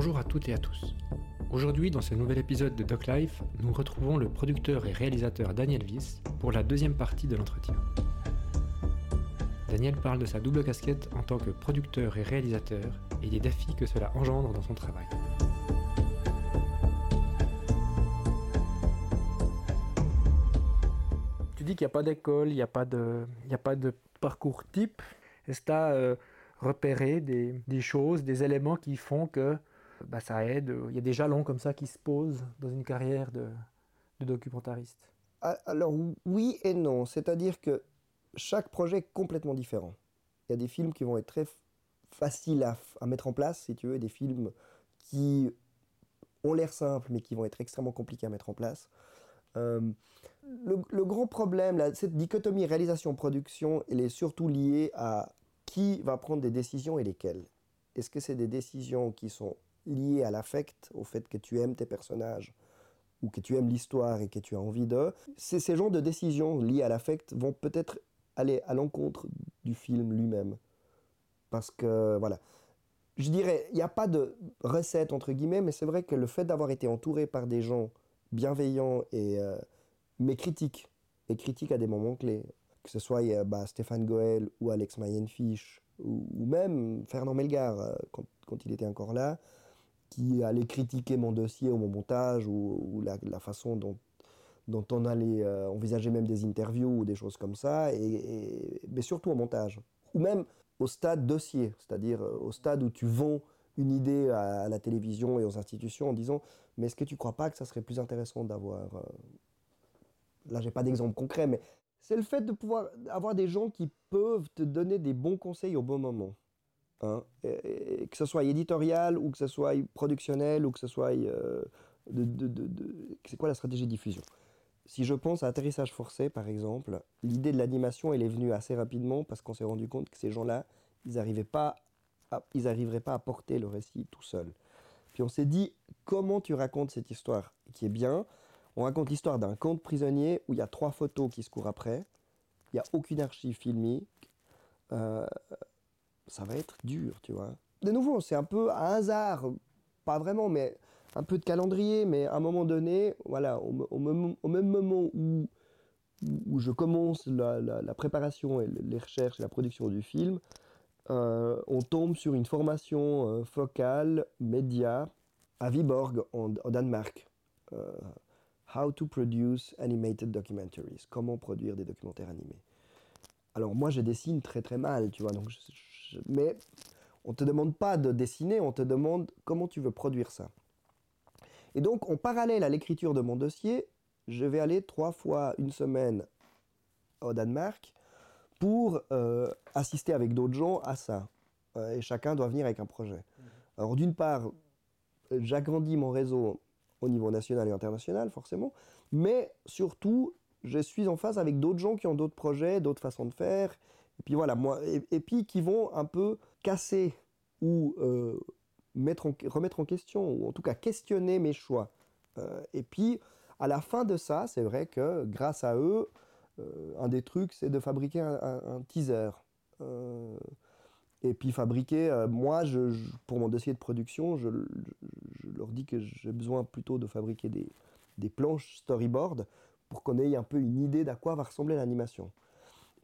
Bonjour à toutes et à tous. Aujourd'hui, dans ce nouvel épisode de Doc Life, nous retrouvons le producteur et réalisateur Daniel Viss pour la deuxième partie de l'entretien. Daniel parle de sa double casquette en tant que producteur et réalisateur et des défis que cela engendre dans son travail. Tu dis qu'il n'y a pas d'école, il n'y a, pas de- a pas de parcours type. Est-ce que tu as repéré des, des choses, des éléments qui font que bah, ça aide Il y a des jalons comme ça qui se posent dans une carrière de, documentariste. Ah, Alors oui et non, c'est-à-dire que chaque projet est complètement différent. Il y a des films qui vont être très faciles à, mettre en place, si tu veux, et des films qui ont l'air simples mais qui vont être extrêmement compliqués à mettre en place. Euh, le, grand problème, cette dichotomie réalisation-production, elle est surtout liée à qui va prendre des décisions et lesquelles. Est-ce que c'est des décisions qui sont liées à l'affect, au fait que tu aimes tes personnages ou que tu aimes l'histoire et que tu as envie de, ces, ces genres de décisions liées à l'affect vont peut-être aller à l'encontre du film lui-même. Parce que, voilà. Je dirais, il n'y a pas de recette, entre guillemets, mais c'est vrai que le fait d'avoir été entouré par des gens bienveillants et, euh, mais critiques, et critiques à des moments clés, que ce soit euh, bah, Stéphane Goel ou Alex Mayenfish, ou, même Fernand Melgar, euh, quand il était encore là, qui allait critiquer mon dossier ou mon montage ou, la, façon dont, on allait euh, envisager même des interviews ou des choses comme ça, et, mais surtout au montage. Ou même au stade dossier, c'est-à-dire euh, au stade où tu vends une idée à, à la télévision et aux institutions en disant mais est-ce que tu crois pas que ça serait plus intéressant d'avoir euh, là j'ai pas d'exemple concret mais c'est le fait de pouvoir avoir des gens qui peuvent te donner des bons conseils au bon moment Hein, que ce soit éditorial ou que ce soit productionnel ou que ce soit euh, de, c'est quoi la stratégie de diffusion? Si je pense à atterrissage forcé par exemple l'idée de l'animation elle est venue assez rapidement parce qu'on s'est rendu compte que ces gens-là ils n'arrivaient pas à- pas à porter le récit tout seul puis on s'est dit comment tu racontes cette histoire qui est bien? On raconte l'histoire d'un camp de prisonniers où il y a trois photos qui se courent après. Il n'y a aucune archive filmique. Euh, ça va être dur, tu vois. De nouveau, c'est un peu un hasard, pas vraiment, mais un peu de calendrier, mais à un moment donné, voilà, au, me- au même- moment où, je commence la, préparation et les recherches et la production du film, euh, on tombe sur une formation euh, focale, média, à Viborg, en, Danemark. Euh, How to produce animated documentaries. Comment produire des documentaires animés. Alors moi je dessine très très mal, tu vois, donc mais on te demande pas de dessiner, on te demande comment tu veux produire ça. Et donc en parallèle à l'écriture de mon dossier, je vais aller trois fois une semaine au Danemark pour euh, assister avec d'autres gens à ça. Euh, et chacun doit venir avec un projet. Alors d'une part, j'agrandis mon réseau au niveau national et international, forcément, mais surtout, je suis en phase avec d'autres gens qui ont d'autres projets, d'autres façons de faire, et puis voilà, moi, et, puis qui vont un peu casser ou euh, mettre en- remettre en question, ou en tout cas questionner mes choix. Euh, et puis, à la fin de ça, c'est vrai que grâce à eux, euh, un des trucs, c'est de fabriquer un, teaser. Et puis fabriquer, moi, je, pour mon dossier de production, je leur dis que j'ai besoin plutôt de fabriquer des, des planches storyboard pour qu'on ait un peu une idée d'à quoi va ressembler l'animation.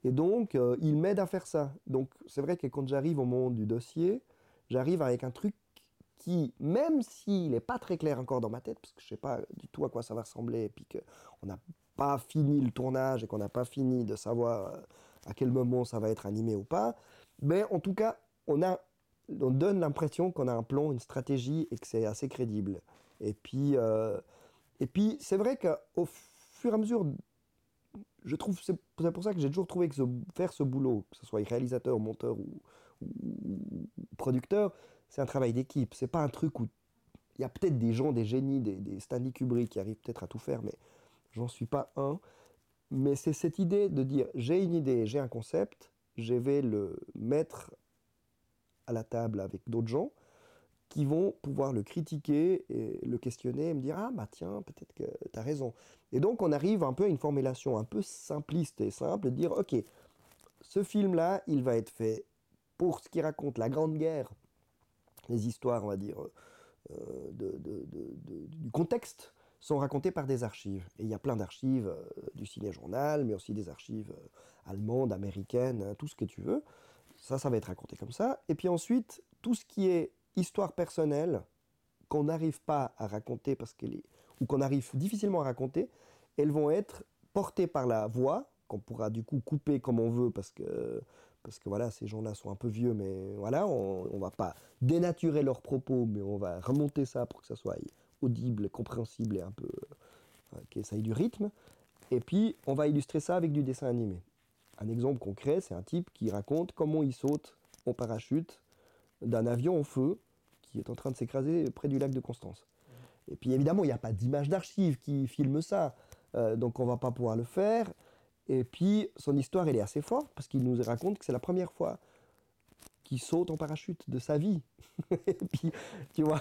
Et donc, euh, ils m'aident à faire ça. Donc, c'est vrai que quand j'arrive au moment du dossier, j'arrive avec un truc qui, même s'il n'est pas très clair encore dans ma tête, parce que je ne sais pas du tout à quoi ça va ressembler, et puis qu'on n'a pas fini le tournage et qu'on n'a pas fini de savoir euh, à quel moment ça va être animé ou pas, mais en tout cas, on, a, on donne l'impression qu'on a un plan, une stratégie et que c'est assez crédible. Et puis, euh, puis c'est vrai qu'au fur et à mesure, je trouve, c'est pour ça que j'ai toujours trouvé que faire ce boulot, que ce soit réalisateur, monteur ou producteur, c'est un travail d'équipe. C'est pas un truc où il y a peut-être des gens, des génies, des, des Stanley Kubrick qui arrivent peut-être à tout faire, mais j'en suis pas un. Mais c'est cette idée de dire j'ai une idée, j'ai un concept, je vais le mettre à la table avec d'autres gens qui vont pouvoir le critiquer et le questionner et me dire ah bah tiens peut-être que tu as raison. Et donc on arrive un peu à une formulation un peu simpliste et simple de dire ok ce film là il va être fait pour ce qui raconte la Grande Guerre, les histoires on va dire du contexte sont racontés par des archives. Et il y a plein d'archives du ciné-journal, mais aussi des archives allemandes, américaines, hein, tout ce que tu veux. Ça, ça va être raconté comme ça. Et puis ensuite, tout ce qui est histoire personnelle, qu'on n'arrive pas à raconter parce qu'elle ou qu'on arrive difficilement à raconter, elles vont être portées par la voix, qu'on pourra du coup couper comme on veut parce que, parce que voilà, ces gens-là sont un peu vieux, mais voilà, on ne va pas dénaturer leurs propos, mais on va remonter ça pour que ça soit audible, compréhensible et un peu, euh, que ça ait du rythme. Et puis, on va illustrer ça avec du dessin animé. Un exemple concret, c'est un type qui raconte comment il saute en parachute d'un avion en feu qui est en train de s'écraser près du lac de Constance. Et puis évidemment, il n'y a pas d'image d'archive qui filme ça, euh, donc on va pas pouvoir le faire. Et puis son histoire, elle est assez forte parce qu'il nous raconte que c'est la première fois qu'il saute en parachute de sa vie. et puis, tu vois,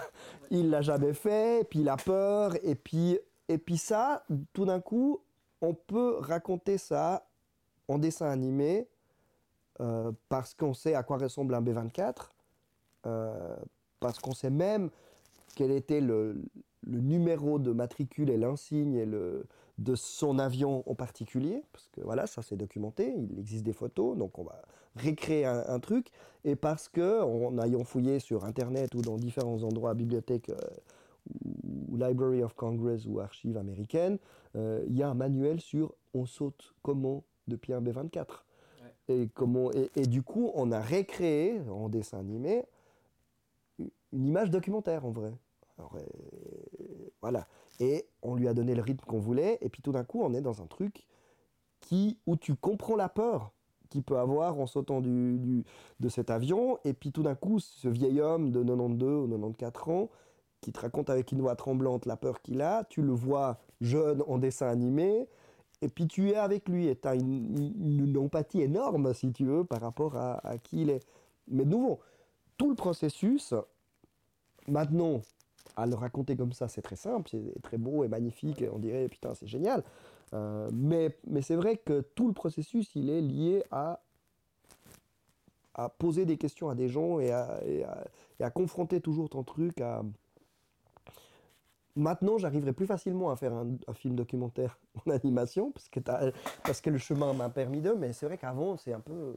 il l'a jamais fait, et puis il a peur, et puis, et puis ça, tout d'un coup, on peut raconter ça en dessin animé euh, parce qu'on sait à quoi ressemble un B24, euh, parce qu'on sait même quel était le, numéro de matricule et l'insigne de son avion en particulier, parce que voilà, ça c'est documenté, il existe des photos, donc on va récréer un, truc, et parce que en ayant fouillé sur Internet ou dans différents endroits, bibliothèques euh, ou Library of Congress ou archives américaines, euh, il y a un manuel sur on saute comment depuis un B24. Et, comment, et, du coup, on a récréé en dessin animé une image documentaire en vrai. Euh, voilà. Et on lui a donné le rythme qu'on voulait, et puis tout d'un coup, on est dans un truc qui, où tu comprends la peur qu'il peut avoir en sautant de cet avion, et puis tout d'un coup, ce vieil homme de 92 ou 94 ans, qui te raconte avec une voix tremblante la peur qu'il a, tu le vois jeune en dessin animé, et puis tu es avec lui, et tu as une, empathie énorme, si tu veux, par rapport à, à qui il est. Mais de nouveau, tout le processus, Maintenant, à le raconter comme ça, c'est très simple, c'est très beau et magnifique, et on dirait putain, c'est génial. Euh, mais mais c'est vrai que tout le processus, il est lié à, à poser des questions à des gens et à, et à, confronter toujours ton truc à. Maintenant, j'arriverai plus facilement à faire un, film documentaire en animation parce que, parce que le chemin m'a permis de, mais c'est vrai qu'avant, c'est un peu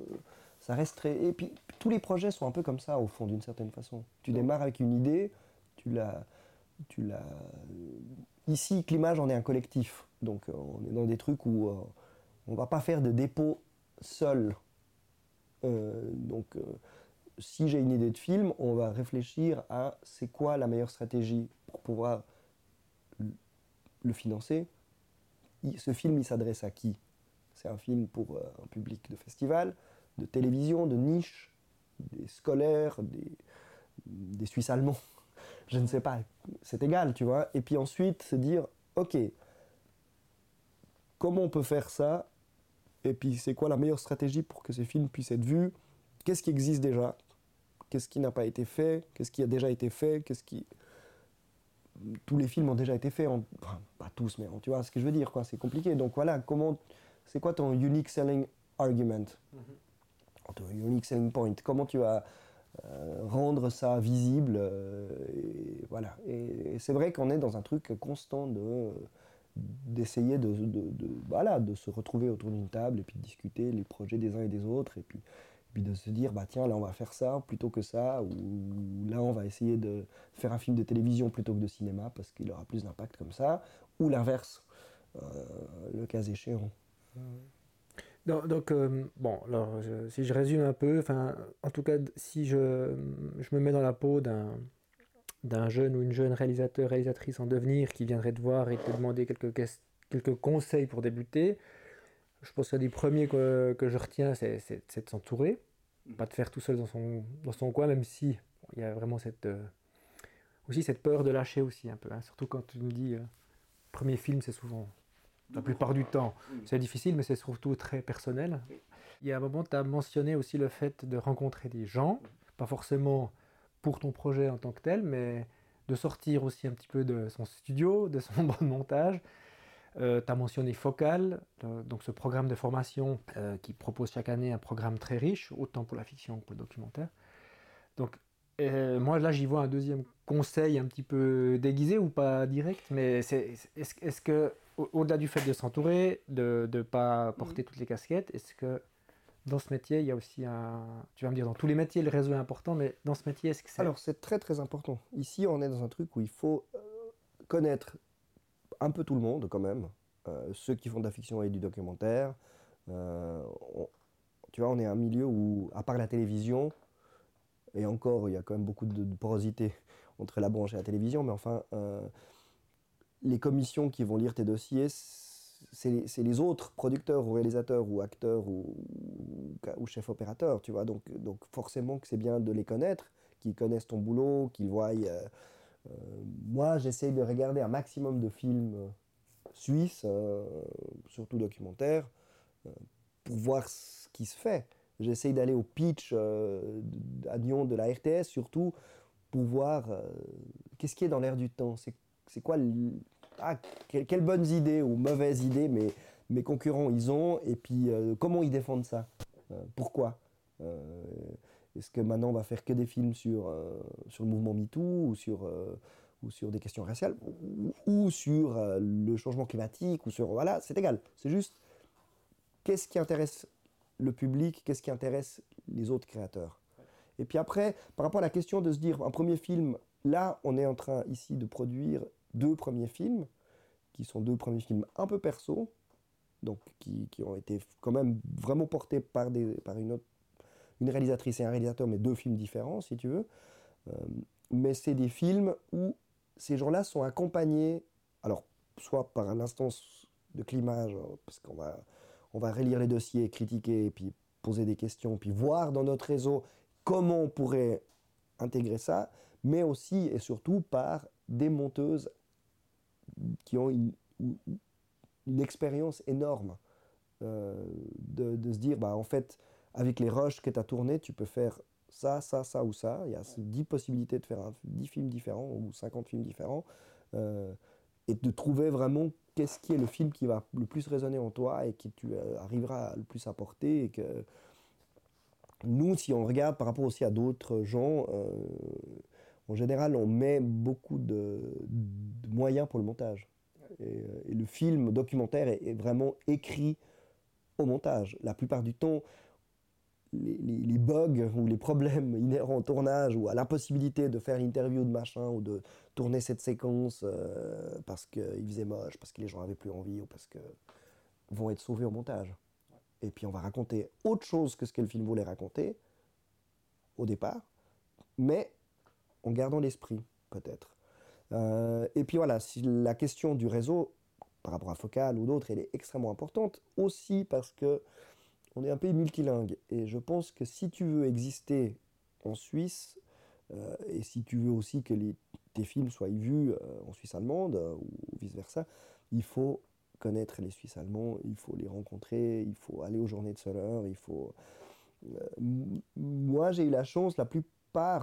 ça reste très. Tous les projets sont un peu comme ça au fond, d'une certaine façon. Tu démarres avec une idée, tu la, tu la. Ici, Climage, on est un collectif, donc euh, on est dans des trucs où on euh, on va pas faire de dépôt seul. Euh, donc, si j'ai une idée de film, on va réfléchir à c'est quoi la meilleure stratégie pour pouvoir le financer. Ce film, il s'adresse à qui? C'est un film pour un public de festival de télévision, de niche, des scolaires, des, Suisses allemands, je ne sais pas, c'est égal, tu vois. Et puis ensuite, se dire, ok, comment on peut faire ça? Et puis c'est quoi la meilleure stratégie pour que ces films puissent être vus? Qu'est-ce qui existe déjà? Qu'est-ce qui n'a pas été fait? Qu'est-ce qui a déjà été fait? Qu'est-ce qui tous les films ont déjà été faits, enfin, pas tous, mais tu vois ce que je veux dire, quoi. C'est compliqué. Donc voilà, comment, c'est quoi ton unique selling argument? Unique selling point, comment tu vas euh, rendre ça visible. Euh, et voilà. Et, c'est vrai qu'on est dans un truc constant de d'essayer de, de, voilà, de se retrouver autour d'une table et puis de discuter les projets des uns et des autres et puis, puis de se dire bah tiens là on va faire ça plutôt que ça ou là on va essayer de faire un film de télévision plutôt que de cinéma parce qu'il aura plus d'impact comme ça ou l'inverse euh, le cas échéant. Donc, euh, bon, alors, si je résume un peu, enfin, en tout cas, si je, je me mets dans la peau d'un d'un jeune ou une jeune réalisateur, réalisatrice en devenir qui viendrait te voir et te demander quelques, quelques conseils pour débuter, je pense que des premiers que, que je retiens, c'est de s'entourer, pas de faire tout seul dans son, dans son coin, même si il y a vraiment cette, euh, aussi cette peur de lâcher aussi un peu, hein. surtout quand tu nous dis, euh, premier film, c'est souvent la plupart du temps. C'est difficile, mais c'est surtout très personnel. Il y a un moment, tu as mentionné aussi le fait de rencontrer des gens, pas forcément pour ton projet en tant que tel, mais de sortir aussi un petit peu de son studio, de son bon montage. Euh, tu as mentionné Focal, euh, donc ce programme de formation euh, qui propose chaque année un programme très riche, autant pour la fiction que pour le documentaire. Donc euh, moi, là, j'y vois un deuxième conseil un petit peu déguisé ou pas direct, mais est-ce que, au-delà du fait de s'entourer, de ne pas porter toutes les casquettes, est-ce que dans ce métier, il y a aussi un. Tu vas me dire, dans tous les métiers, le réseau est important, mais dans ce métier, est-ce que c'est. Alors, c'est très très important. Ici, on est dans un truc où il faut euh, connaître un peu tout le monde, quand même. Euh, ceux qui font de la fiction et du documentaire. Euh, tu vois, on est un milieu où, à part la télévision, et encore, il y a quand même beaucoup de, porosité entre la branche et la télévision, mais enfin, les commissions qui vont lire tes dossiers, c'est les autres producteurs ou réalisateurs ou acteurs ou, ou, chefs opérateurs, tu vois. Donc, donc forcément que c'est bien de les connaître, qu'ils connaissent ton boulot, qu'ils voient. Euh, euh, moi, j'essaye de regarder un maximum de films euh, suisses, surtout documentaires, pour voir ce qui se fait. J'essaye d'aller au pitch à Lyon de la RTS, surtout pour voir qu'est-ce qui est dans l'air du temps. Quoi ah, quelles bonnes idées ou mauvaises idées mes, mes concurrents ils ont et puis euh, comment ils défendent ça euh, Pourquoi euh, Est-ce que maintenant on va faire que des films sur, sur le mouvement MeToo ou sur, ou sur des questions raciales ou, sur le changement climatique ou sur voilà c'est égal c'est juste qu'est-ce qui intéresse le public qu'est-ce qui intéresse les autres créateurs? Et puis après par rapport à la question de se dire un premier film là on est en train ici de produire deux premiers films, qui sont deux premiers films un peu perso, donc qui, qui ont été quand même vraiment portés par, des, par une, autre, une réalisatrice et un réalisateur, mais deux films différents, si tu veux. Euh, mais c'est des films où ces gens-là sont accompagnés, alors soit par un instance de climage, parce qu'on va, on va relire les dossiers, critiquer, puis poser des questions, puis voir dans notre réseau comment on pourrait intégrer ça, mais aussi et surtout par des monteuses qui ont une, expérience énorme euh, de, se dire, bah, en fait, avec les rushs que tu as tournés, tu peux faire ça, ça, ça ou ça. Il y a 10 possibilités de faire 10 films différents ou 50 films différents. Euh, et de trouver vraiment qu'est-ce qui est le film qui va le plus résonner en toi et qui tu euh, arriveras le plus à porter. Et que nous, si on regarde par rapport aussi à d'autres gens, en général, on met beaucoup de, moyens pour le montage. Et, le film documentaire est, vraiment écrit au montage. La plupart du temps, les, bugs ou les problèmes inhérents au tournage ou à l'impossibilité de faire l'interview de machin ou de tourner cette séquence euh, parce qu'il faisait moche, parce que les gens avaient plus envie ou parce que vont être sauvés au montage. Et puis on va raconter autre chose que ce que le film voulait raconter au départ, mais en gardant l'esprit, peut-être. Euh, et puis voilà, si la question du réseau, par rapport à Focal ou d'autres, elle est extrêmement importante, aussi parce que on est un pays multilingue. Et je pense que si tu veux exister en Suisse, euh, et si tu veux aussi que tes films soient vus euh, en Suisse allemande, ou vice-versa, il faut connaître les Suisses allemands, il faut les rencontrer, il faut aller aux journées de Soler, il faut... moi, j'ai eu la chance, la plus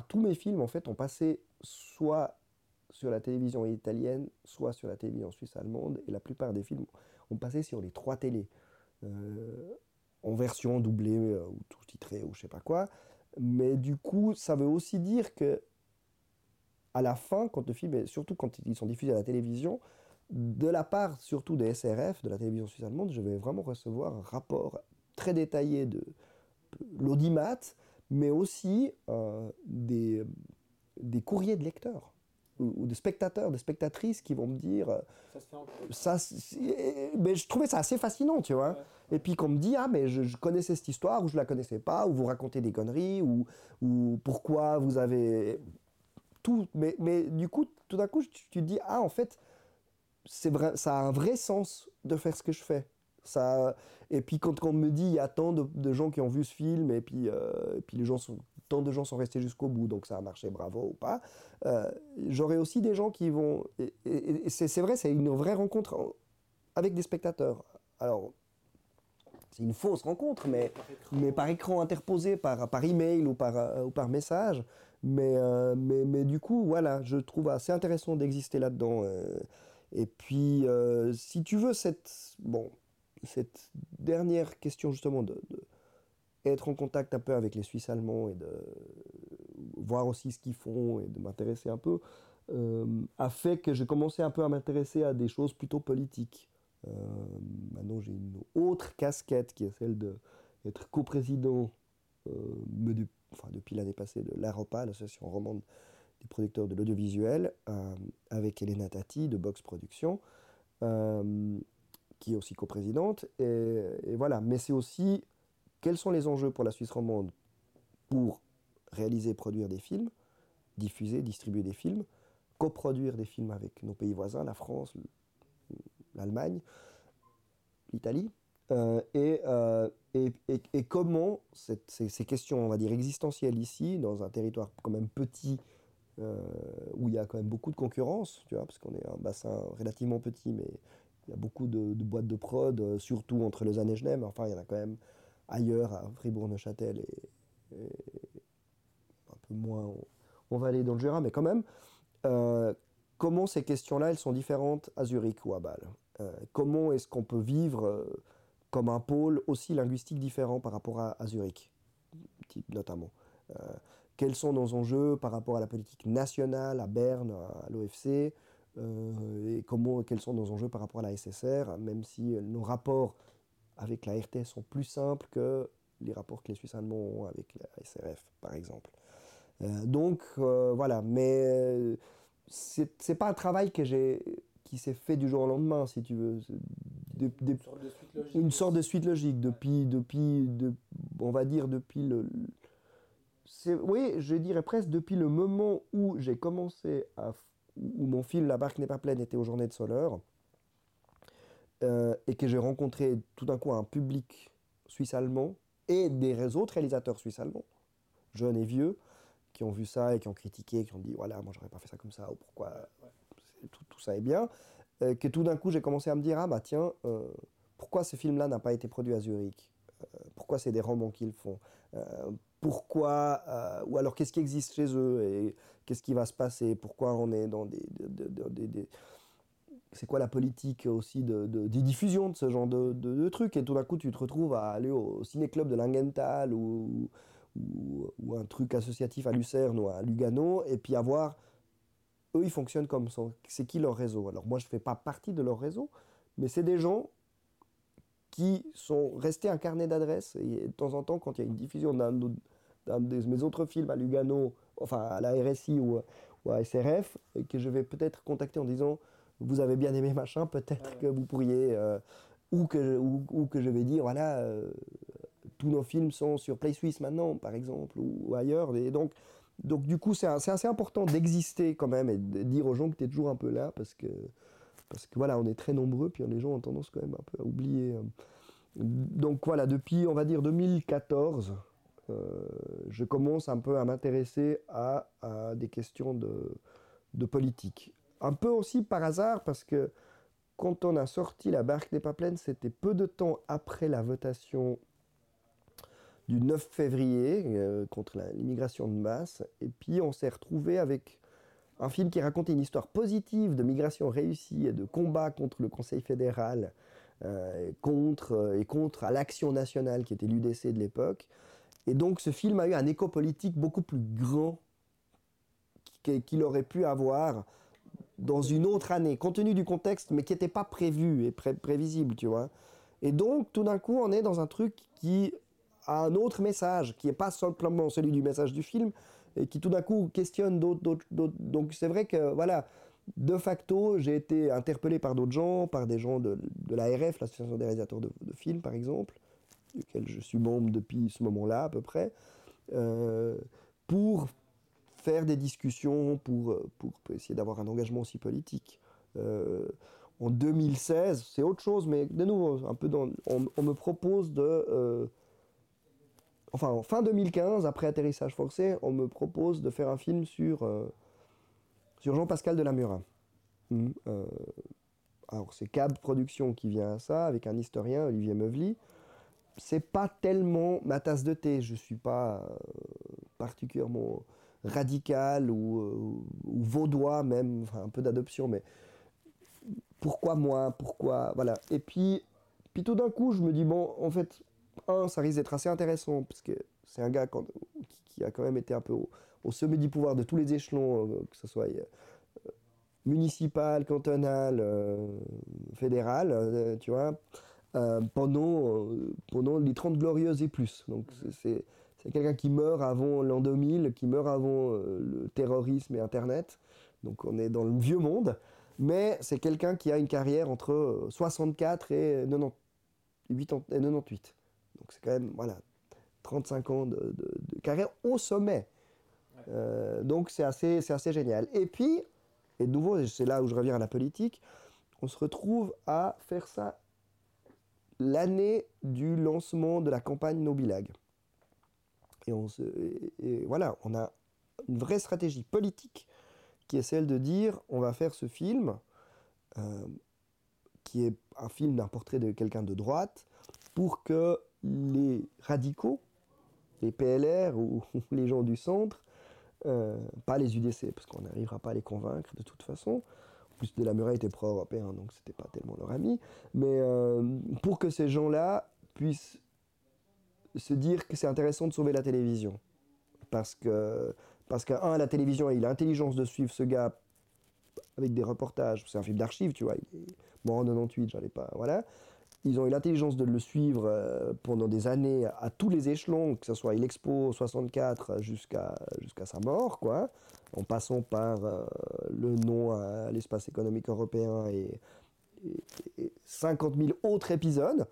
tous mes films en fait ont passé soit sur la télévision italienne, soit sur la télévision suisse allemande, et la plupart des films ont passé sur les trois télés, euh, en version doublée euh, ou tout titré ou je sais pas quoi. Mais du coup, ça veut aussi dire que à la fin, quand le film, est, surtout quand ils sont diffusés à la télévision, de la part surtout des SRF, de la télévision suisse allemande, je vais vraiment recevoir un rapport très détaillé de l'audimat, mais aussi euh, des, des courriers de lecteurs ou, de spectateurs, de spectatrices qui vont me dire. Euh, ça se fait ça, mais je trouvais ça assez fascinant, tu vois. Et puis qu'on me dit, ah, mais je, connaissais cette histoire ou je la connaissais pas, ou vous racontez des conneries, ou, ou pourquoi vous avez. Tout. Mais, mais du coup, tout d'un coup, tu, te dis, ah, en fait, c'est vrai, ça a un vrai sens de faire ce que je fais. Et puis quand, on me dit il y a tant de, gens qui ont vu ce film et puis, euh, et puis les gens sont, tant de gens sont restés jusqu'au bout, donc ça a marché, bravo ou pas. Euh, J'aurai aussi des gens qui vont... C'est vrai, c'est une vraie rencontre avec des spectateurs. Alors, c'est une fausse rencontre, mais par écran, mais par interposé, par, par email ou par, euh, message. Mais, du coup, voilà, je trouve assez intéressant d'exister là-dedans. et puis, si tu veux cette... Bon, cette dernière question justement de, être en contact un peu avec les Suisses allemands et de voir aussi ce qu'ils font et de m'intéresser un peu, a fait que j'ai commencé un peu à m'intéresser à des choses plutôt politiques. maintenant, j'ai une autre casquette qui est celle d'être coprésident depuis l'année passée de l'AROPA, l'association romande des producteurs de l'audiovisuel, avec Elena Tati de Box Productions qui est aussi coprésidente. Et, voilà, mais c'est aussi quels sont les enjeux pour la Suisse romande pour réaliser produire des films, diffuser, distribuer des films, coproduire des films avec nos pays voisins, la France, l'Allemagne, l'Italie, euh, euh, et, comment ces, questions, on va dire, existentielles ici, dans un territoire quand même petit, euh, où il y a quand même beaucoup de concurrence, tu vois, parce qu'on est un bassin relativement petit, mais il y a beaucoup de, boîtes de prod, euh, surtout entre Lausanne et Genève. Enfin, il y en a quand même ailleurs, à Fribourg-Neuchâtel et, un peu moins. On, va aller dans le Jura, mais quand même. Euh, comment ces questions-là, elles sont différentes à Zurich ou à Bâle? Euh, Comment est-ce qu'on peut vivre comme un pôle aussi linguistique différent par rapport à, à Zurich, notamment Quels sont nos enjeux par rapport à la politique nationale, à Berne, à l'OFC euh, et comment, quels sont nos enjeux par rapport à la SSR, même si nos rapports avec la RTS sont plus simples que les rapports que les Suisses allemands ont avec la SRF, par exemple. Euh, donc euh, voilà, mais c'est pas un travail que j'ai qui s'est fait du jour au lendemain, si tu veux. De, de, une, sorte de suite logique. Une sorte de suite logique depuis, depuis de, on va dire depuis le. Oui, je dirais presque depuis le moment où j'ai commencé à où mon film La barque n'est pas pleine était aux journées de Soleur, euh, et que j'ai rencontré tout d'un coup un public suisse-allemand et des autres réalisateurs suisses-allemands, jeunes et vieux, qui ont vu ça et qui ont critiqué, qui ont dit voilà, moi j'aurais pas fait ça comme ça, ou pourquoi tout, ça est bien, euh, que tout d'un coup j'ai commencé à me dire ah bah tiens, euh, pourquoi ce film-là n'a pas été produit à Zurich? Pourquoi c'est des romans qu'ils font euh, pourquoi, euh, ou alors qu'est-ce qui existe chez eux et qu'est-ce qui va se passer, pourquoi on est dans des... des, des, des c'est quoi la politique aussi de, de, de, diffusion de ce genre de, trucs. Et tout d'un coup tu te retrouves à aller au ciné-club de Langenthal ou, un truc associatif à Lucerne ou à Lugano et puis avoir eux ils fonctionnent comme ça. C'est qui leur réseau? Alors moi je fais pas partie de leur réseau mais c'est des gens qui sont restés un carnet d'adresses et de temps en temps quand il y a une diffusion d'un de mes autres films à Lugano, enfin à la RSI ou, ou à SRF, que je vais peut-être contacter en disant vous avez bien aimé machin, peut-être ouais. que vous pourriez, euh, ou, que, ou, ou, que je vais dire voilà, euh, tous nos films sont sur Play Suisse maintenant, par exemple, ou, ou ailleurs, et donc, donc du coup c'est assez important d'exister quand même et de dire aux gens que tu es toujours un peu là, parce que, parce que voilà, on est très nombreux, puis les gens ont tendance quand même un peu à oublier. Euh. Donc voilà, depuis on va dire 2014, euh, je commence un peu à m'intéresser à, des questions de, de, politique. Un peu aussi par hasard, parce que quand on a sorti La barque n'est pas pleine, c'était peu de temps après la votation du 9 février euh, contre l'immigration de masse. Et puis on s'est retrouvé avec un film qui racontait une histoire positive de migration réussie et de combat contre le Conseil fédéral euh, contre, et contre l'action nationale qui était l'UDC de l'époque. Et donc ce film a eu un écho politique beaucoup plus grand qu'il aurait pu avoir dans une autre année, compte tenu du contexte, mais qui n'était pas prévu et pré prévisible, tu vois. Et donc tout d'un coup, on est dans un truc qui a un autre message, qui n'est pas simplement celui du message du film, et qui tout d'un coup questionne d'autres. Donc c'est vrai que, voilà, de facto, j'ai été interpellé par d'autres gens, par des gens de, de l'ARF, l'Association des réalisateurs de, films, par exemple, duquel je suis membre depuis ce moment-là à peu près, euh, pour faire des discussions, pour, pour, essayer d'avoir un engagement aussi politique. Euh, en 2016, c'est autre chose, mais de nouveau, un peu dans, on, on me propose de... Euh, enfin, en fin 2015, après atterrissage forcé, on me propose de faire un film sur, euh, Jean-Pascal Delamurin. Mmh, alors, c'est Cab Productions qui vient à ça, avec un historien, Olivier Meuvely c'est pas tellement ma tasse de thé. Je suis pas euh, particulièrement radical ou, euh, ou vaudois même, enfin un peu d'adoption, mais pourquoi moi? Pourquoi? Voilà. Et puis, puis tout d'un coup, je me dis bon, en fait, un, ça risque d'être assez intéressant parce que c'est un gars quand, qui, a quand même été un peu au, sommet du pouvoir de tous les échelons, que ce soit municipal, cantonal, fédéral, tu vois, pendant, pendant les 30 glorieuses et plus. Donc c'est c'est quelqu'un qui meurt avant l'an 2000, qui meurt avant le terrorisme et Internet. Donc on est dans le vieux monde mais c'est quelqu'un qui a une carrière entre 64 et 98. Donc c'est quand même voilà, 35 ans de, carrière au sommet. Euh, donc c'est assez, assez génial. Et puis, et de nouveau, c'est là où je reviens à la politique, on se retrouve à faire ça l'année du lancement de la campagne Nobilag. Et, on et voilà, on a une vraie stratégie politique qui est celle de dire on va faire ce film, euh, qui est un film d'un portrait de quelqu'un de droite, pour que les radicaux, les PLR ou les gens du centre, euh, pas les UDC, parce qu'on n'arrivera pas à les convaincre de toute façon. En plus, de la était pro-européen, donc c'était pas tellement leur ami. Mais euh, pour que ces gens-là puissent se dire que c'est intéressant de sauver la télévision. Parce que parce qu'un, la télévision a eu l'intelligence de suivre ce gars avec des reportages. C'est un film d'archives, tu vois. Il est mort en 98, j'en ai pas. Voilà. Ils ont eu l'intelligence de le suivre euh, pendant des années à tous les échelons, que ce soit l'Expo 64 jusqu'à jusqu'à sa mort, quoi, en passant par euh, le nom à l'espace économique européen et, 50 000 autres épisodes,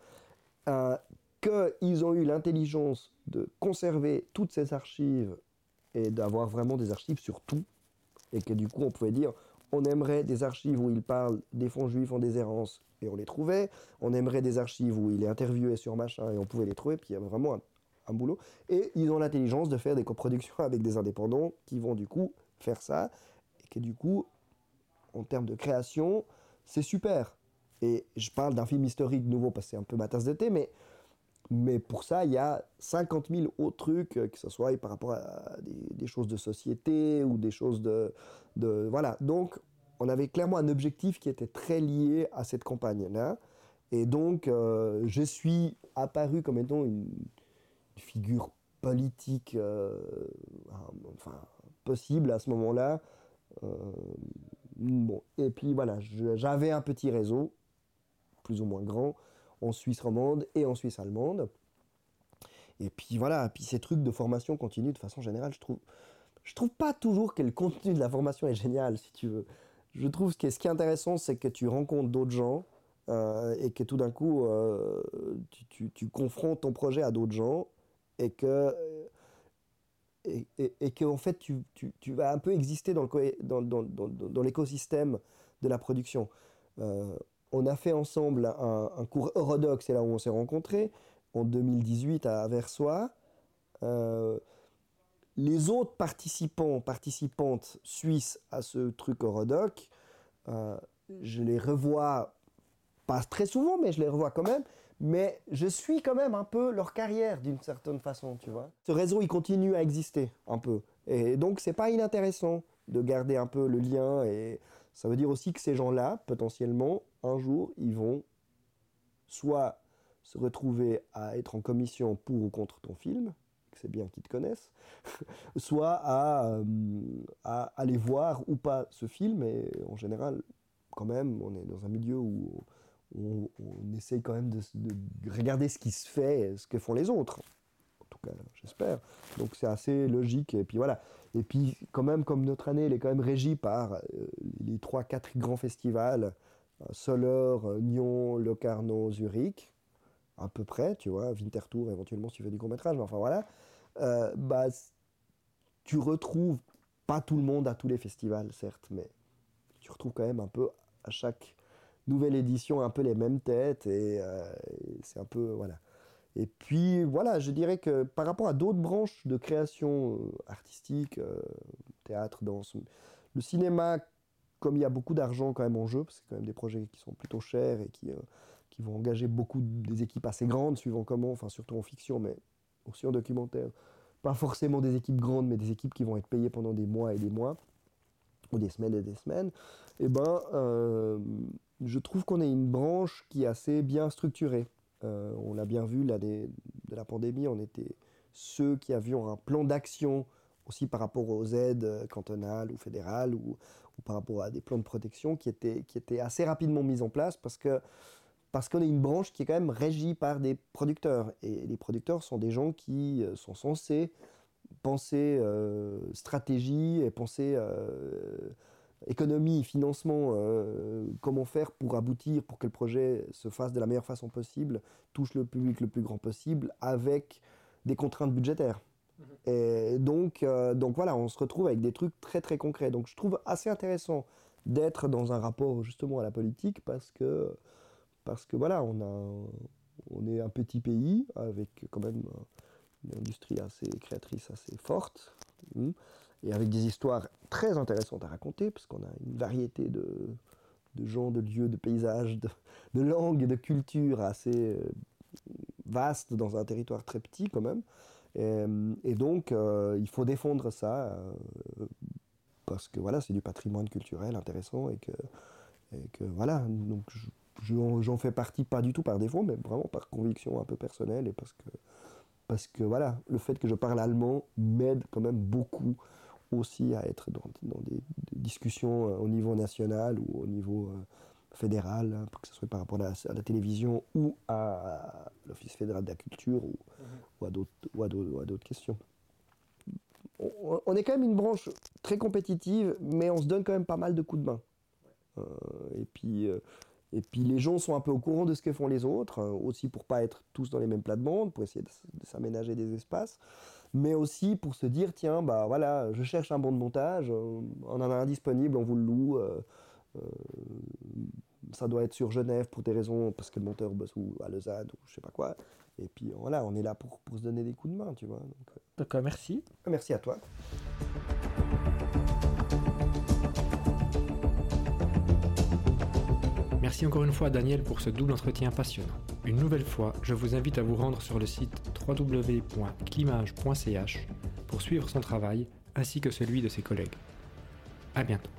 euh, qu'ils ont eu l'intelligence de conserver toutes ces archives et d'avoir vraiment des archives sur tout. Et que du coup, on pouvait dire, on aimerait des archives où il parle des fonds juifs en déshérence, et on les trouvait. On aimerait des archives où il est interviewé sur machin, et on pouvait les trouver. Puis il y avait vraiment un, boulot. Et ils ont l'intelligence de faire des coproductions avec des indépendants qui vont du coup faire ça. Et que du coup, en termes de création, c'est super. Et je parle d'un film historique nouveau parce que c'est un peu ma tasse de thé, mais mais pour ça, il y a 50 000 autres trucs, euh, que ce soit par rapport à des, choses de société ou des choses de, Voilà. Donc, on avait clairement un objectif qui était très lié à cette campagne-là. Et donc, euh, je suis apparu comme étant une, figure politique euh, enfin, possible à ce moment-là. bon. Et puis voilà, j'avais un petit réseau, plus ou moins grand, en Suisse romande et en Suisse allemande. Et puis voilà, puis ces trucs de formation continue de façon générale, je trouve, je trouve pas toujours que le contenu de la formation est génial, si tu veux. Je trouve que ce qui est intéressant, c'est que tu rencontres d'autres gens euh, et que tout d'un coup, euh, tu, confrontes ton projet à d'autres gens et que, et, et, que en fait, tu, vas un peu exister dans, le, dans, dans, dans, l'écosystème de la production. Euh, on a fait ensemble un, cours Eurodoc, c'est là où on s'est rencontrés, en 2018 à Versoix. Euh, les autres participants, participantes suisses à ce truc Eurodoc, euh, je les revois pas très souvent, mais je les revois quand même. Mais je suis quand même un peu leur carrière d'une certaine façon, tu vois. Ce réseau, il continue à exister un peu. Et donc, c'est pas inintéressant de garder un peu le lien et ça veut dire aussi que ces gens-là, potentiellement, un jour, ils vont soit se retrouver à être en commission pour ou contre ton film, c'est bien qu'ils te connaissent, soit à, euh, à, aller voir ou pas ce film, et en général, quand même, on est dans un milieu où on, essaye quand même de, de, regarder ce qui se fait, ce que font les autres. En tout cas, j'espère. Donc c'est assez logique, et puis voilà. Et puis, quand même, comme notre année, elle est quand même régie par euh, les trois, quatre grands festivals, euh, Soler, euh, Nyon, Locarno, Zurich, à peu près, tu vois, Winterthur éventuellement si tu fais du court-métrage, mais enfin voilà, bah, tu retrouves pas tout le monde à tous les festivals, certes, mais tu retrouves quand même un peu à chaque nouvelle édition un peu les mêmes têtes et c'est un peu, voilà. Et puis voilà, je dirais que par rapport à d'autres branches de création euh, artistique, euh, théâtre, danse, le cinéma, comme il y a beaucoup d'argent quand même en jeu, parce que c'est quand même des projets qui sont plutôt chers et qui, euh, qui vont engager beaucoup des équipes assez grandes, suivant comment, enfin surtout en fiction, mais aussi en documentaire. Pas forcément des équipes grandes, mais des équipes qui vont être payées pendant des mois et des mois, ou des semaines et des semaines. Et eh ben, je trouve qu'on est une branche qui est assez bien structurée. Euh, on l'a bien vu, l'année de la pandémie, on était ceux qui avions un plan d'action aussi par rapport aux aides cantonales ou fédérales ou, par rapport à des plans de protection qui étaient, qui étaient assez rapidement mis en place parce que parce qu'on est une branche qui est quand même régie par des producteurs. Et les producteurs sont des gens qui euh, sont censés penser euh, stratégie et penser euh, économie, financement, comment faire pour aboutir, pour que le projet se fasse de la meilleure façon possible, touche le public le plus grand possible, avec des contraintes budgétaires. Mhm. Et donc, donc voilà, on se retrouve avec des trucs très très concrets. Donc je trouve assez intéressant d'être dans un rapport justement à la politique parce que parce que voilà, on, a, on est un petit pays avec quand même une industrie assez créatrice, assez forte, hmm, et avec des histoires très intéressantes à raconter, parce qu'on a une variété de, de, gens, de lieux, de paysages, de, de langues, de cultures assez euh, vastes dans un territoire très petit quand même. Et, donc, euh, il faut défendre ça, euh, parce que voilà, c'est du patrimoine culturel intéressant, et que, et que voilà, donc j'en fais partie pas du tout par défaut, mais vraiment par conviction un peu personnelle et parce que, parce que voilà, le fait que je parle allemand m'aide quand même beaucoup aussi à être dans, des, discussions euh, au niveau national ou au niveau euh, fédéral, hein, que ce soit par rapport à la, télévision ou à, l'Office fédéral de la culture ou, à d'autres questions. On, est quand même une branche très compétitive, mais on se donne quand même pas mal de coups de main. Euh, et puis, et puis les gens sont un peu au courant de ce que font les autres, euh, aussi pour pas être tous dans les mêmes plates-bandes, pour essayer de, s'aménager des espaces, mais aussi pour se dire tiens bah voilà, je cherche un bon de montage, euh, on en a un disponible, on vous le loue. Euh, ça doit être sur Genève pour des raisons parce que le monteur bosse ou à Lausanne ou je sais pas quoi. Et puis voilà, on est là pour, pour se donner des coups de main, tu vois. D'accord, merci. Merci à toi. Merci encore une fois à Daniel pour ce double entretien passionnant. Une nouvelle fois, je vous invite à vous rendre sur le site www.climage.ch pour suivre son travail ainsi que celui de ses collègues. A bientôt.